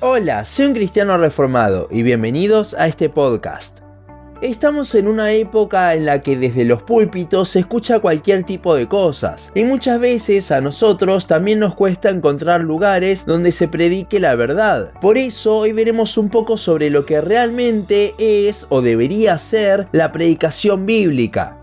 Hola, soy un cristiano reformado y bienvenidos a este podcast. Estamos en una época en la que desde los púlpitos se escucha cualquier tipo de cosas y muchas veces a nosotros también nos cuesta encontrar lugares donde se predique la verdad. Por eso hoy veremos un poco sobre lo que realmente es o debería ser la predicación bíblica.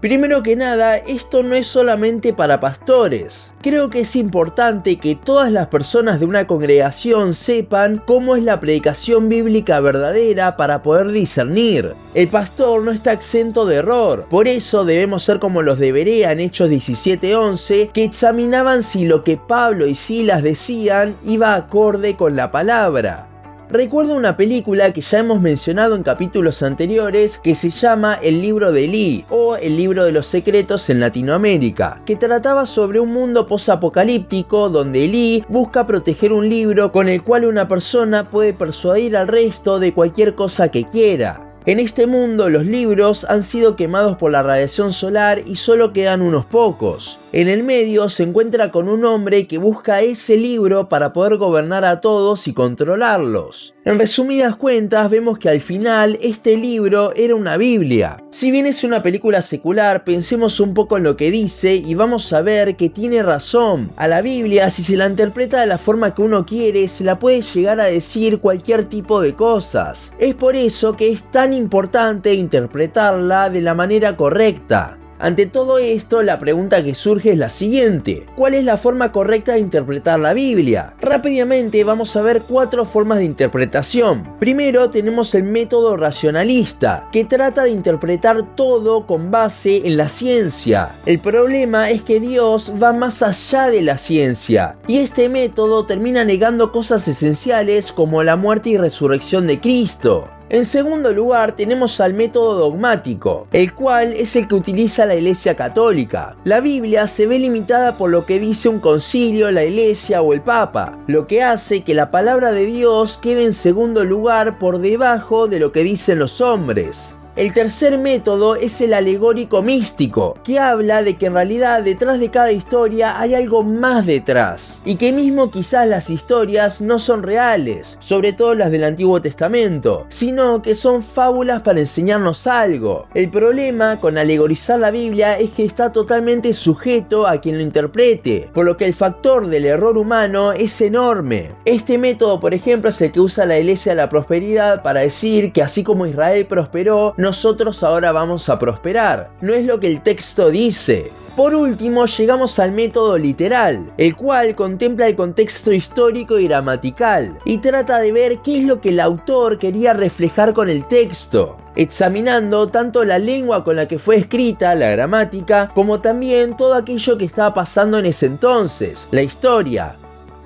Primero que nada, esto no es solamente para pastores. Creo que es importante que todas las personas de una congregación sepan cómo es la predicación bíblica verdadera para poder discernir. El pastor no está exento de error, por eso debemos ser como los de Berea en Hechos 17:11, que examinaban si lo que Pablo y Silas decían iba acorde con la palabra. Recuerdo una película que ya hemos mencionado en capítulos anteriores que se llama El libro de Lee o El libro de los secretos en Latinoamérica, que trataba sobre un mundo posapocalíptico donde Lee busca proteger un libro con el cual una persona puede persuadir al resto de cualquier cosa que quiera. En este mundo los libros han sido quemados por la radiación solar y solo quedan unos pocos. En el medio se encuentra con un hombre que busca ese libro para poder gobernar a todos y controlarlos. En resumidas cuentas vemos que al final este libro era una Biblia. Si bien es una película secular, pensemos un poco en lo que dice y vamos a ver que tiene razón. A la Biblia, si se la interpreta de la forma que uno quiere, se la puede llegar a decir cualquier tipo de cosas. Es por eso que es tan importante interpretarla de la manera correcta. Ante todo esto, la pregunta que surge es la siguiente. ¿Cuál es la forma correcta de interpretar la Biblia? Rápidamente vamos a ver cuatro formas de interpretación. Primero tenemos el método racionalista, que trata de interpretar todo con base en la ciencia. El problema es que Dios va más allá de la ciencia, y este método termina negando cosas esenciales como la muerte y resurrección de Cristo. En segundo lugar tenemos al método dogmático, el cual es el que utiliza la Iglesia Católica. La Biblia se ve limitada por lo que dice un concilio, la Iglesia o el Papa, lo que hace que la palabra de Dios quede en segundo lugar por debajo de lo que dicen los hombres. El tercer método es el alegórico místico, que habla de que en realidad detrás de cada historia hay algo más detrás, y que mismo quizás las historias no son reales, sobre todo las del Antiguo Testamento, sino que son fábulas para enseñarnos algo. El problema con alegorizar la Biblia es que está totalmente sujeto a quien lo interprete, por lo que el factor del error humano es enorme. Este método, por ejemplo, es el que usa la Iglesia de la Prosperidad para decir que así como Israel prosperó, nosotros ahora vamos a prosperar. No es lo que el texto dice. Por último, llegamos al método literal, el cual contempla el contexto histórico y gramatical, y trata de ver qué es lo que el autor quería reflejar con el texto, examinando tanto la lengua con la que fue escrita, la gramática, como también todo aquello que estaba pasando en ese entonces, la historia,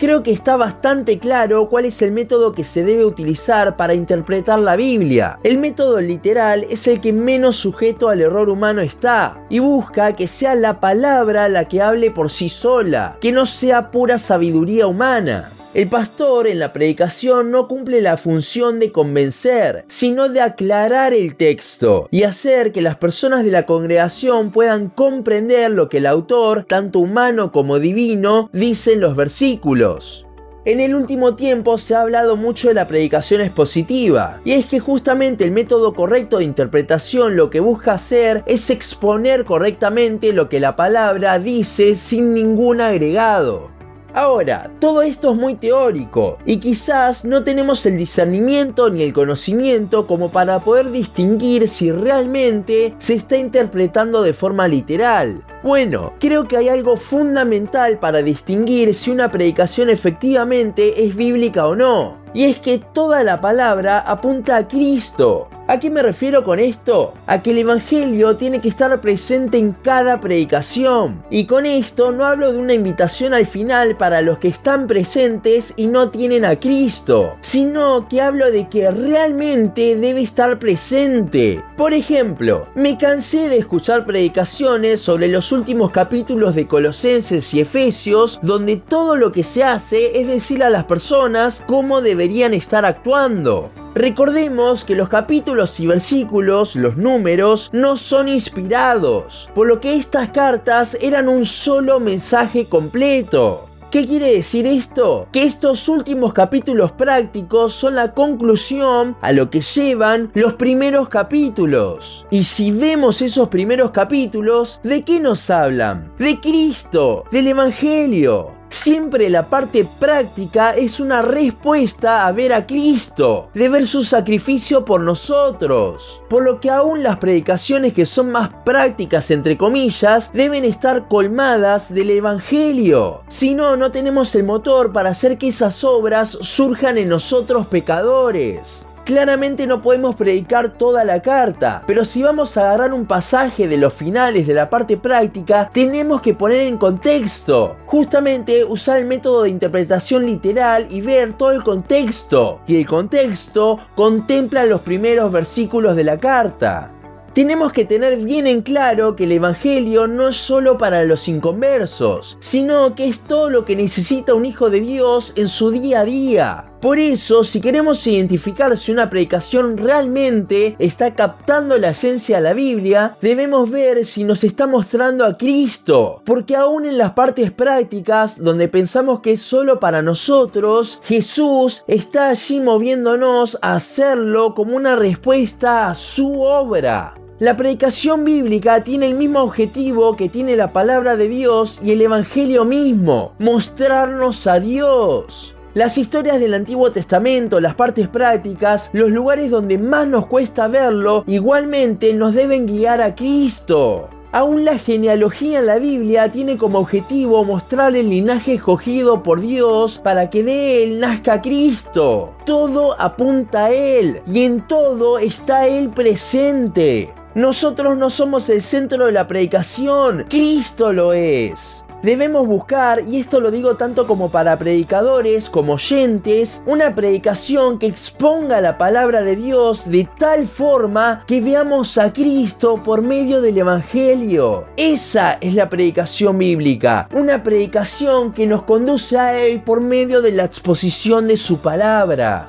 creo que está bastante claro cuál es el método que se debe utilizar para interpretar la Biblia. El método literal es el que menos sujeto al error humano está y busca que sea la palabra la que hable por sí sola, que no sea pura sabiduría humana. El pastor en la predicación no cumple la función de convencer, sino de aclarar el texto y hacer que las personas de la congregación puedan comprender lo que el autor, tanto humano como divino, dice en los versículos. En el último tiempo se ha hablado mucho de la predicación expositiva, y es que justamente el método correcto de interpretación lo que busca hacer es exponer correctamente lo que la palabra dice sin ningún agregado. Ahora, todo esto es muy teórico y quizás no tenemos el discernimiento ni el conocimiento como para poder distinguir si realmente se está interpretando de forma literal. Bueno, creo que hay algo fundamental para distinguir si una predicación efectivamente es bíblica o no. Y es que toda la palabra apunta a Cristo. ¿A qué me refiero con esto? A que el Evangelio tiene que estar presente en cada predicación. Y con esto no hablo de una invitación al final para los que están presentes y no tienen a Cristo, sino que hablo de que realmente debe estar presente. Por ejemplo, me cansé de escuchar predicaciones sobre los últimos capítulos de Colosenses y Efesios, donde todo lo que se hace es decir a las personas cómo deberían estar actuando. Recordemos que los capítulos y versículos, los números, no son inspirados, por lo que estas cartas eran un solo mensaje completo. ¿Qué quiere decir esto? Que estos últimos capítulos prácticos son la conclusión a lo que llevan los primeros capítulos. Y si vemos esos primeros capítulos, ¿de qué nos hablan? De Cristo, del Evangelio. Siempre la parte práctica es una respuesta a ver a Cristo, de ver su sacrificio por nosotros. Por lo que aún las predicaciones que son más prácticas, entre comillas, deben estar colmadas del Evangelio. Si no, no tenemos el motor para hacer que esas obras surjan en nosotros pecadores. Claramente no podemos predicar toda la carta, pero si vamos a agarrar un pasaje de los finales de la parte práctica, tenemos que poner en contexto. Justamente usar el método de interpretación literal y ver todo el contexto. Y el contexto contempla los primeros versículos de la carta. Tenemos que tener bien en claro que el Evangelio no es solo para los inconversos, sino que es todo lo que necesita un hijo de Dios en su día a día. Por eso, si queremos identificar si una predicación realmente está captando la esencia de la Biblia, debemos ver si nos está mostrando a Cristo. Porque aún en las partes prácticas, donde pensamos que es solo para nosotros, Jesús está allí moviéndonos a hacerlo como una respuesta a su obra. La predicación bíblica tiene el mismo objetivo que tiene la palabra de Dios y el Evangelio mismo, mostrarnos a Dios. Las historias del Antiguo Testamento, las partes prácticas, los lugares donde más nos cuesta verlo, igualmente nos deben guiar a Cristo. Aún la genealogía en la Biblia tiene como objetivo mostrar el linaje escogido por Dios para que de él nazca Cristo. Todo apunta a Él y en todo está Él presente. Nosotros no somos el centro de la predicación, Cristo lo es. Debemos buscar, y esto lo digo tanto como para predicadores como oyentes, una predicación que exponga la palabra de Dios de tal forma que veamos a Cristo por medio del Evangelio. Esa es la predicación bíblica, una predicación que nos conduce a Él por medio de la exposición de su palabra.